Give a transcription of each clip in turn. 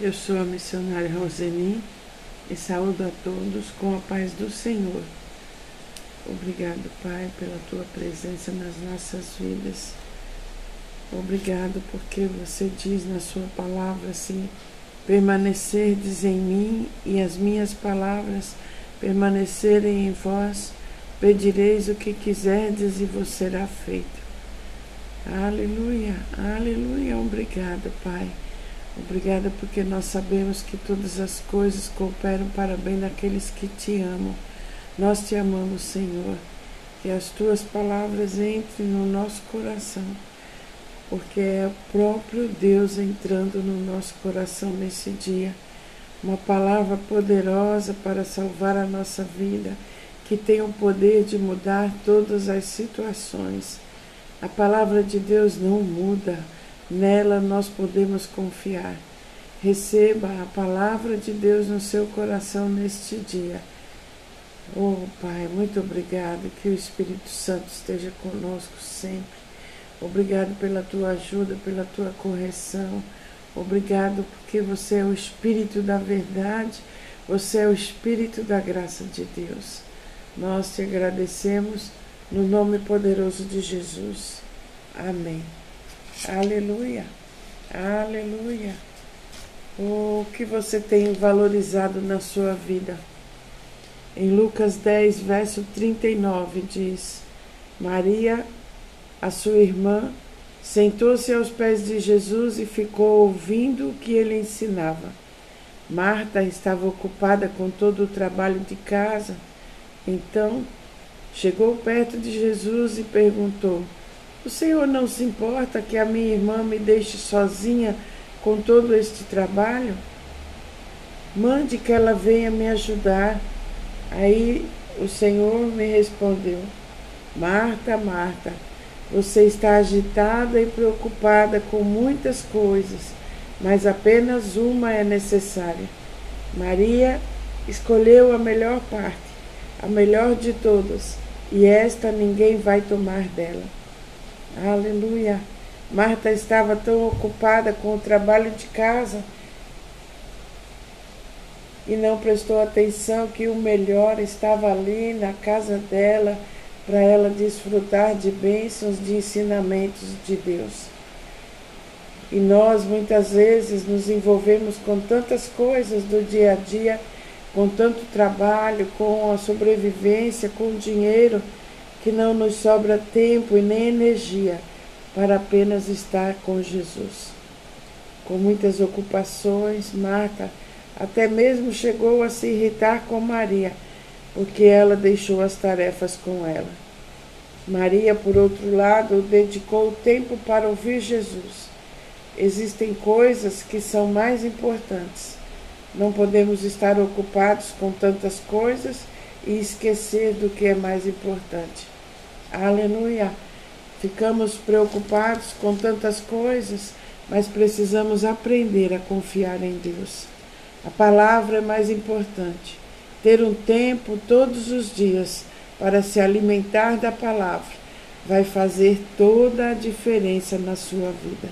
Eu sou a missionária Roseni e saúdo a todos com a paz do Senhor. Obrigado, Pai, pela tua presença nas nossas vidas. Obrigado porque você diz na sua palavra assim: permanecerdes em mim e as minhas palavras permanecerem em vós, pedireis o que quiserdes e vos será feito. Aleluia, aleluia, obrigado, Pai. Obrigada porque nós sabemos que todas as coisas cooperam para bem daqueles que te amam. Nós te amamos, Senhor. Que as tuas palavras entrem no nosso coração, porque é o próprio Deus entrando no nosso coração nesse dia. Uma palavra poderosa para salvar a nossa vida, que tem o poder de mudar todas as situações. A palavra de Deus não muda Nela nós podemos confiar. Receba a palavra de Deus no seu coração neste dia. Oh, Pai, muito obrigado. Que o Espírito Santo esteja conosco sempre. Obrigado pela tua ajuda, pela tua correção. Obrigado porque você é o Espírito da verdade, você é o Espírito da graça de Deus. Nós te agradecemos no nome poderoso de Jesus. Amém. Aleluia, aleluia. O que você tem valorizado na sua vida? Em Lucas 10, verso 39, diz: Maria, a sua irmã, sentou-se aos pés de Jesus e ficou ouvindo o que ele ensinava. Marta estava ocupada com todo o trabalho de casa. Então, chegou perto de Jesus e perguntou: o Senhor não se importa que a minha irmã me deixe sozinha com todo este trabalho? Mande que ela venha me ajudar. Aí o Senhor me respondeu: Marta, Marta, você está agitada e preocupada com muitas coisas, mas apenas uma é necessária. Maria escolheu a melhor parte, a melhor de todas, e esta ninguém vai tomar dela. Aleluia. Marta estava tão ocupada com o trabalho de casa e não prestou atenção que o melhor estava ali na casa dela para ela desfrutar de bênçãos, de ensinamentos de Deus. E nós muitas vezes nos envolvemos com tantas coisas do dia a dia, com tanto trabalho, com a sobrevivência, com o dinheiro que não nos sobra tempo e nem energia para apenas estar com Jesus. Com muitas ocupações, Marta até mesmo chegou a se irritar com Maria, porque ela deixou as tarefas com ela. Maria, por outro lado, dedicou tempo para ouvir Jesus. Existem coisas que são mais importantes. Não podemos estar ocupados com tantas coisas e esquecer do que é mais importante. Aleluia! Ficamos preocupados com tantas coisas, mas precisamos aprender a confiar em Deus. A palavra é mais importante. Ter um tempo todos os dias para se alimentar da palavra vai fazer toda a diferença na sua vida.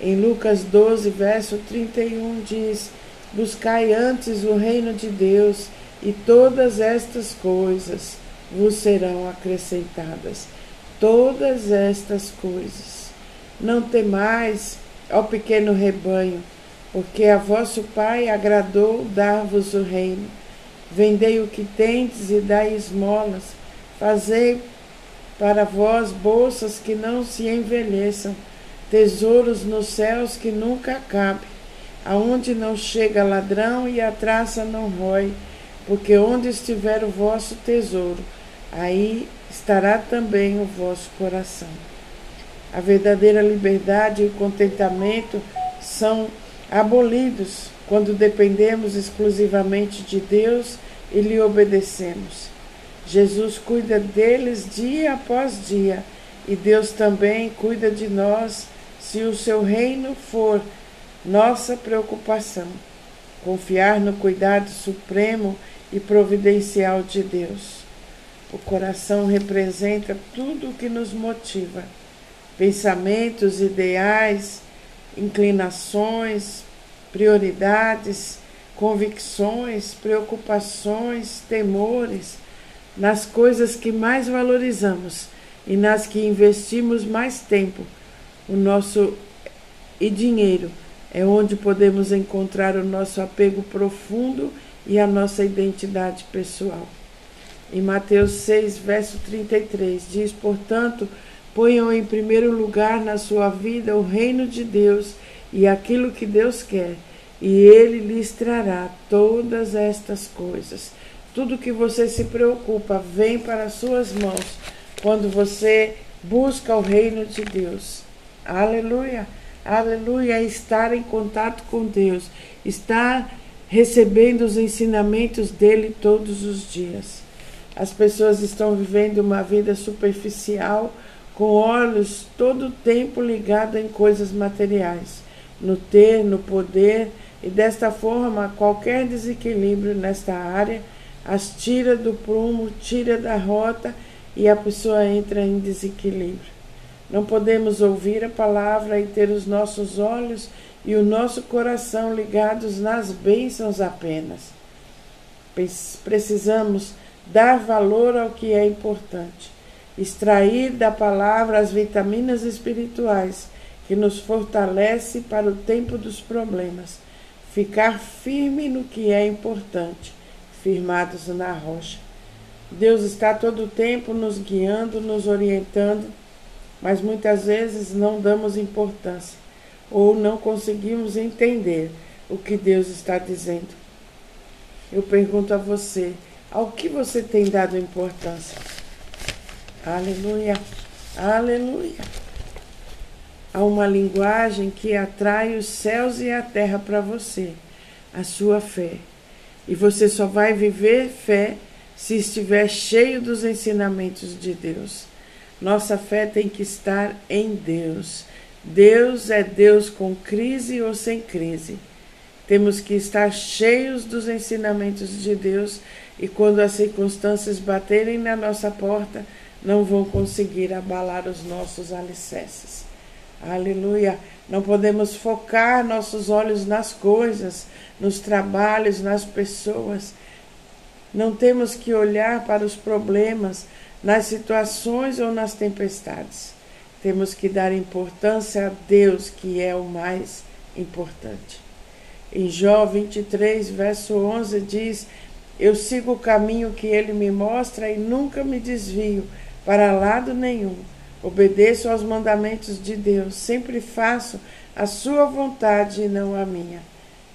Em Lucas 12, verso 31 diz: Buscai antes o reino de Deus e todas estas coisas vos serão acrescentadas. Todas estas coisas. Não temais, ó pequeno rebanho, porque a vosso Pai agradou dar-vos o reino. Vendei o que tendes e dai esmolas. Fazei para vós bolsas que não se envelheçam, tesouros nos céus que nunca acabem, aonde não chega ladrão e a traça não rói porque onde estiver o vosso tesouro, aí estará também o vosso coração. A verdadeira liberdade e o contentamento são abolidos quando dependemos exclusivamente de Deus e lhe obedecemos. Jesus cuida deles dia após dia e Deus também cuida de nós se o seu reino for nossa preocupação. Confiar no cuidado supremo e providencial de Deus. O coração representa tudo o que nos motiva: pensamentos, ideais, inclinações, prioridades, convicções, preocupações, temores, nas coisas que mais valorizamos e nas que investimos mais tempo. O nosso e dinheiro é onde podemos encontrar o nosso apego profundo e a nossa identidade pessoal. Em Mateus 6, verso 33, diz: Portanto, ponham em primeiro lugar na sua vida o reino de Deus e aquilo que Deus quer, e Ele lhes trará todas estas coisas. Tudo que você se preocupa vem para as suas mãos quando você busca o reino de Deus. Aleluia! Aleluia! Estar em contato com Deus, estar recebendo os ensinamentos dele todos os dias. As pessoas estão vivendo uma vida superficial, com olhos todo o tempo ligados em coisas materiais, no ter, no poder, e desta forma qualquer desequilíbrio nesta área as tira do prumo, tira da rota e a pessoa entra em desequilíbrio. Não podemos ouvir a palavra e ter os nossos olhos e o nosso coração ligados nas bênçãos apenas. Precisamos dar valor ao que é importante, extrair da palavra as vitaminas espirituais que nos fortalece para o tempo dos problemas, ficar firme no que é importante, firmados na rocha. Deus está todo o tempo nos guiando, nos orientando, mas muitas vezes não damos importância ou não conseguimos entender o que Deus está dizendo. Eu pergunto a você, ao que você tem dado importância? Aleluia, aleluia. Há uma linguagem que atrai os céus e a terra para você, a sua fé. E você só vai viver fé se estiver cheio dos ensinamentos de Deus. Nossa fé tem que estar em Deus. Deus é Deus com crise ou sem crise. Temos que estar cheios dos ensinamentos de Deus e quando as circunstâncias baterem na nossa porta, não vão conseguir abalar os nossos alicerces. Aleluia! Não podemos focar nossos olhos nas coisas, nos trabalhos, nas pessoas. Não temos que olhar para os problemas, nas situações ou nas tempestades. Temos que dar importância a Deus, que é o mais importante. Em Jó 23, verso 11, diz: Eu sigo o caminho que ele me mostra e nunca me desvio para lado nenhum. Obedeço aos mandamentos de Deus, sempre faço a sua vontade e não a minha.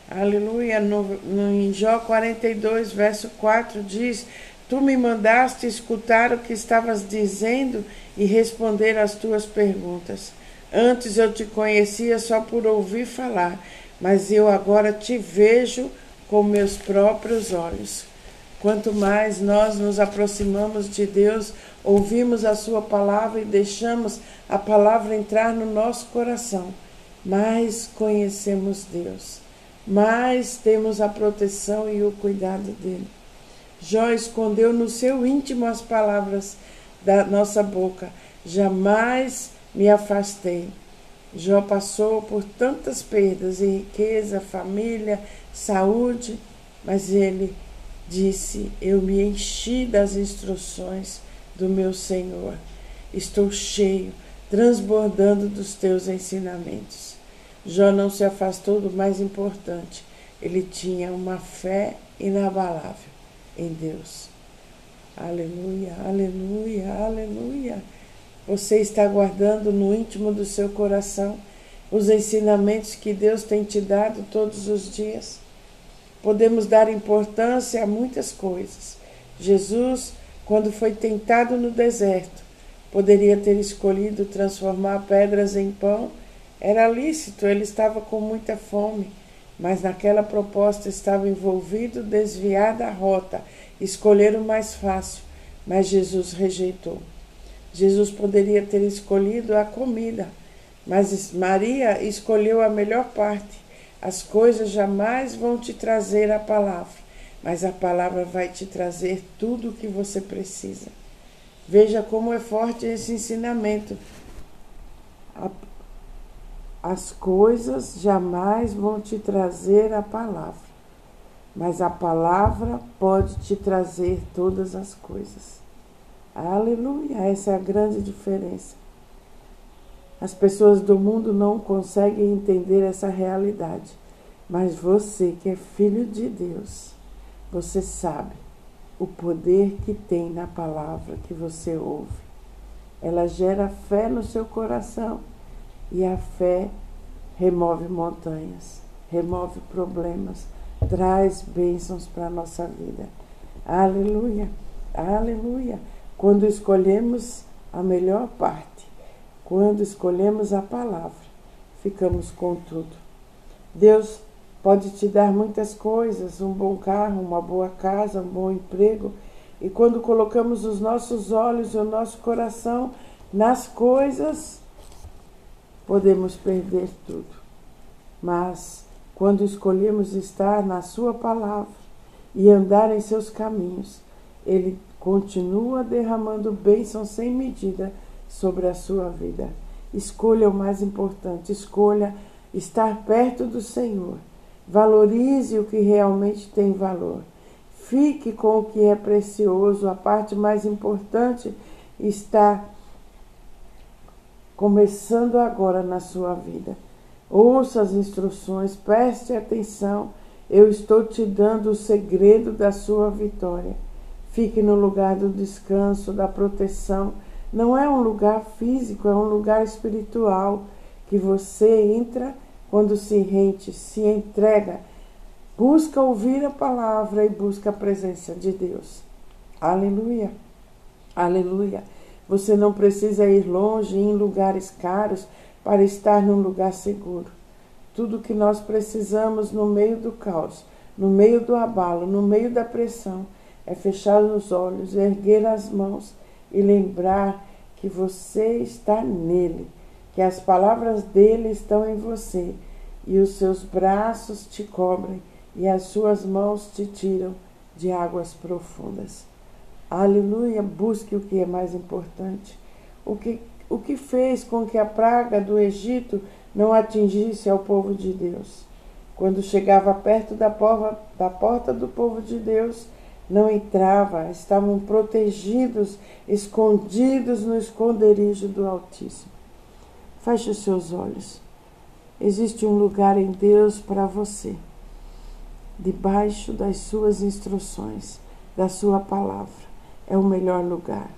Aleluia. No, no, em Jó 42, verso 4 diz: Tu me mandaste escutar o que estavas dizendo e responder às tuas perguntas. Antes eu te conhecia só por ouvir falar, mas eu agora te vejo com meus próprios olhos. Quanto mais nós nos aproximamos de Deus, ouvimos a Sua palavra e deixamos a palavra entrar no nosso coração, mais conhecemos Deus, mais temos a proteção e o cuidado dele. Jó escondeu no seu íntimo as palavras da nossa boca. Jamais me afastei. Jó passou por tantas perdas em riqueza, família, saúde, mas ele disse: Eu me enchi das instruções do meu Senhor. Estou cheio, transbordando dos teus ensinamentos. Jó não se afastou do mais importante. Ele tinha uma fé inabalável em Deus. Aleluia, aleluia, aleluia. Você está guardando no íntimo do seu coração os ensinamentos que Deus tem te dado todos os dias. Podemos dar importância a muitas coisas. Jesus, quando foi tentado no deserto, poderia ter escolhido transformar pedras em pão. Era lícito, ele estava com muita fome mas naquela proposta estava envolvido desviar da rota, escolher o mais fácil, mas Jesus rejeitou. Jesus poderia ter escolhido a comida, mas Maria escolheu a melhor parte. As coisas jamais vão te trazer a palavra, mas a palavra vai te trazer tudo o que você precisa. Veja como é forte esse ensinamento. As coisas jamais vão te trazer a palavra, mas a palavra pode te trazer todas as coisas. Aleluia! Essa é a grande diferença. As pessoas do mundo não conseguem entender essa realidade, mas você, que é filho de Deus, você sabe o poder que tem na palavra que você ouve. Ela gera fé no seu coração e a fé remove montanhas, remove problemas, traz bênçãos para a nossa vida. Aleluia, aleluia. Quando escolhemos a melhor parte, quando escolhemos a palavra, ficamos com tudo. Deus pode te dar muitas coisas, um bom carro, uma boa casa, um bom emprego, e quando colocamos os nossos olhos e o nosso coração nas coisas, podemos perder tudo. Mas quando escolhemos estar na Sua palavra e andar em seus caminhos, Ele continua derramando bênção sem medida sobre a sua vida. Escolha o mais importante, escolha estar perto do Senhor. Valorize o que realmente tem valor. Fique com o que é precioso. A parte mais importante está começando agora na sua vida. Ouça as instruções, preste atenção. Eu estou te dando o segredo da sua vitória. Fique no lugar do descanso, da proteção. Não é um lugar físico, é um lugar espiritual que você entra quando se rente, se entrega, busca ouvir a palavra e busca a presença de Deus. Aleluia. Aleluia. Você não precisa ir longe em lugares caros para estar num lugar seguro. Tudo que nós precisamos no meio do caos, no meio do abalo, no meio da pressão, é fechar os olhos, erguer as mãos e lembrar que você está nele, que as palavras dele estão em você e os seus braços te cobrem e as suas mãos te tiram de águas profundas. Aleluia, busque o que é mais importante. O que, o que fez com que a praga do Egito não atingisse ao povo de Deus? Quando chegava perto da da porta do povo de Deus, não entrava, estavam protegidos, escondidos no esconderijo do Altíssimo. Feche os seus olhos. Existe um lugar em Deus para você, debaixo das suas instruções, da sua palavra é o melhor lugar.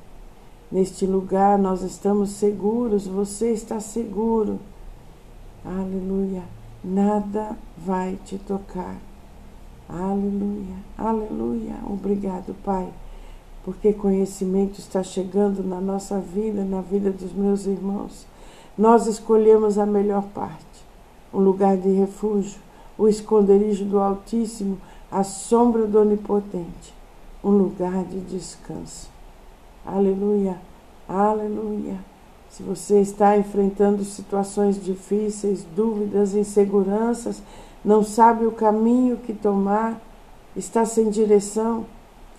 Neste lugar nós estamos seguros, você está seguro. Aleluia. Nada vai te tocar. Aleluia, aleluia. Obrigado, Pai, porque conhecimento está chegando na nossa vida, na vida dos meus irmãos. Nós escolhemos a melhor parte, um lugar de refúgio, o esconderijo do Altíssimo, a sombra do Onipotente um lugar de descanso. Aleluia, aleluia. Se você está enfrentando situações difíceis, dúvidas, inseguranças, não sabe o caminho que tomar, está sem direção,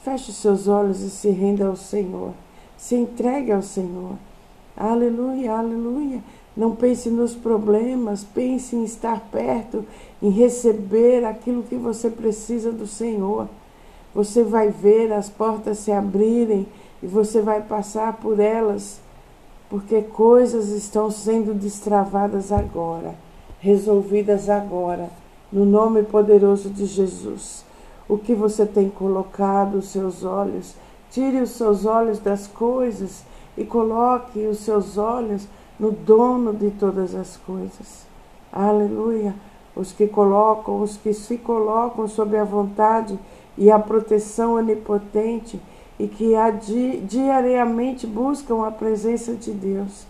feche seus olhos e se renda ao Senhor. Se entregue ao Senhor. Aleluia, aleluia. Não pense nos problemas, pense em estar perto, em receber aquilo que você precisa do Senhor. Você vai ver as portas se abrirem e você vai passar por elas, porque coisas estão sendo destravadas agora, resolvidas agora, no nome poderoso de Jesus. O que você tem colocado os seus olhos, tire os seus olhos das coisas e coloque os seus olhos no dono de todas as coisas. Aleluia. Os que colocam, os que se colocam sob a vontade e a proteção onipotente e que diariamente buscam a presença de Deus.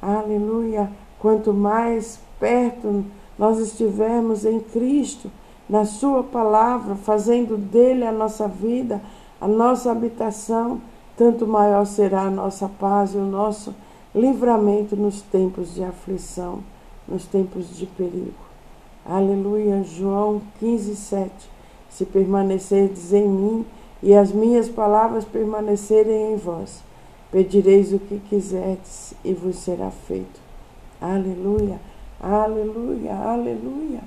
Aleluia! Quanto mais perto nós estivermos em Cristo, na Sua palavra, fazendo dele a nossa vida, a nossa habitação, tanto maior será a nossa paz e o nosso livramento nos tempos de aflição, nos tempos de perigo. Aleluia, João 15, 7. Se permanecerdes em mim e as minhas palavras permanecerem em vós, pedireis o que quiserdes e vos será feito. Aleluia, Aleluia, aleluia.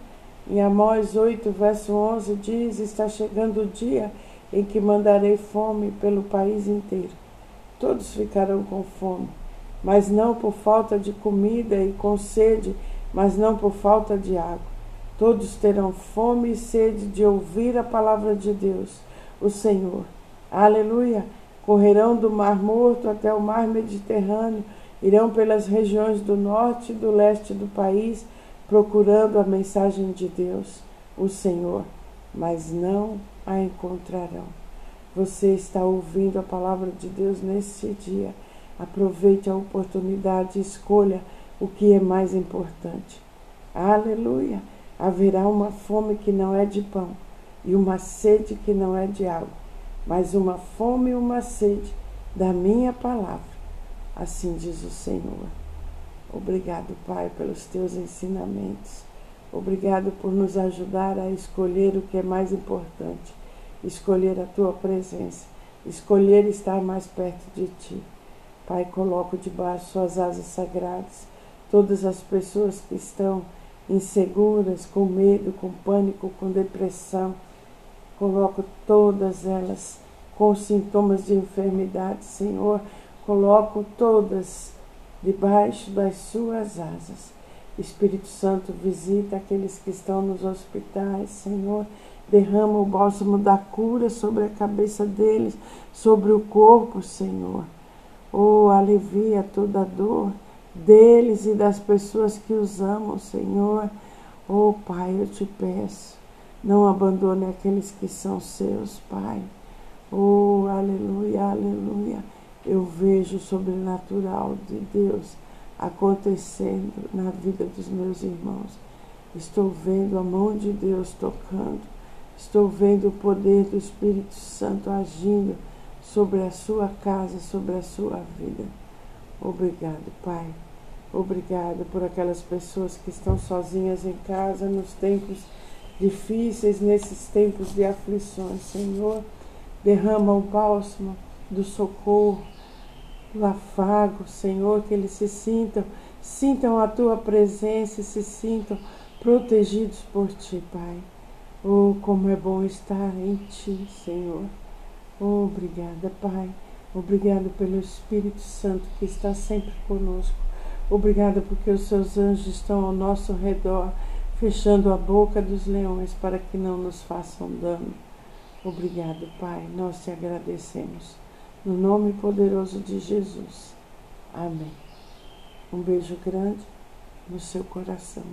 Em Amós 8, verso 11 diz: Está chegando o dia em que mandarei fome pelo país inteiro. Todos ficarão com fome, mas não por falta de comida, e com sede, mas não por falta de água. Todos terão fome e sede de ouvir a palavra de Deus, o Senhor. Aleluia! Correrão do Mar Morto até o Mar Mediterrâneo, irão pelas regiões do norte e do leste do país, procurando a mensagem de Deus, o Senhor, mas não a encontrarão. Você está ouvindo a palavra de Deus neste dia. Aproveite a oportunidade e escolha o que é mais importante. Aleluia! Haverá uma fome que não é de pão e uma sede que não é de água, mas uma fome e uma sede da minha palavra. Assim diz o Senhor. Obrigado, Pai, pelos teus ensinamentos. Obrigado por nos ajudar a escolher o que é mais importante, escolher a tua presença, escolher estar mais perto de ti. Pai, coloco debaixo suas asas sagradas todas as pessoas que estão inseguras, com medo, com pânico, com depressão. Coloco todas elas com sintomas de enfermidade, Senhor. Coloco todas debaixo das suas asas. Espírito Santo, visita aqueles que estão nos hospitais, Senhor. Derrama o bálsamo da cura sobre a cabeça deles, sobre o corpo, Senhor. Oh, alivia toda dor deles e das pessoas que os amam, Senhor. Oh, Pai, eu te peço, não abandone aqueles que são seus, Pai. Oh, aleluia, aleluia. Eu vejo o sobrenatural de Deus acontecendo na vida dos meus irmãos. Estou vendo a mão de Deus tocando. Estou vendo o poder do Espírito Santo agindo sobre a sua casa, sobre a sua vida. Obrigado, Pai. Obrigado por aquelas pessoas que estão sozinhas em casa nos tempos difíceis, nesses tempos de aflições. Senhor, derrama o bálsamo do socorro do afago, Senhor, que eles se sintam, sintam a tua presença e se sintam protegidos por ti, Pai. Oh, como é bom estar em ti, Senhor. Oh, obrigada, Pai. Obrigado pelo Espírito Santo que está sempre conosco. Obrigada porque os seus anjos estão ao nosso redor, fechando a boca dos leões para que não nos façam dano. Obrigado, Pai. Nós te agradecemos. No nome poderoso de Jesus. Amém. Um beijo grande no seu coração.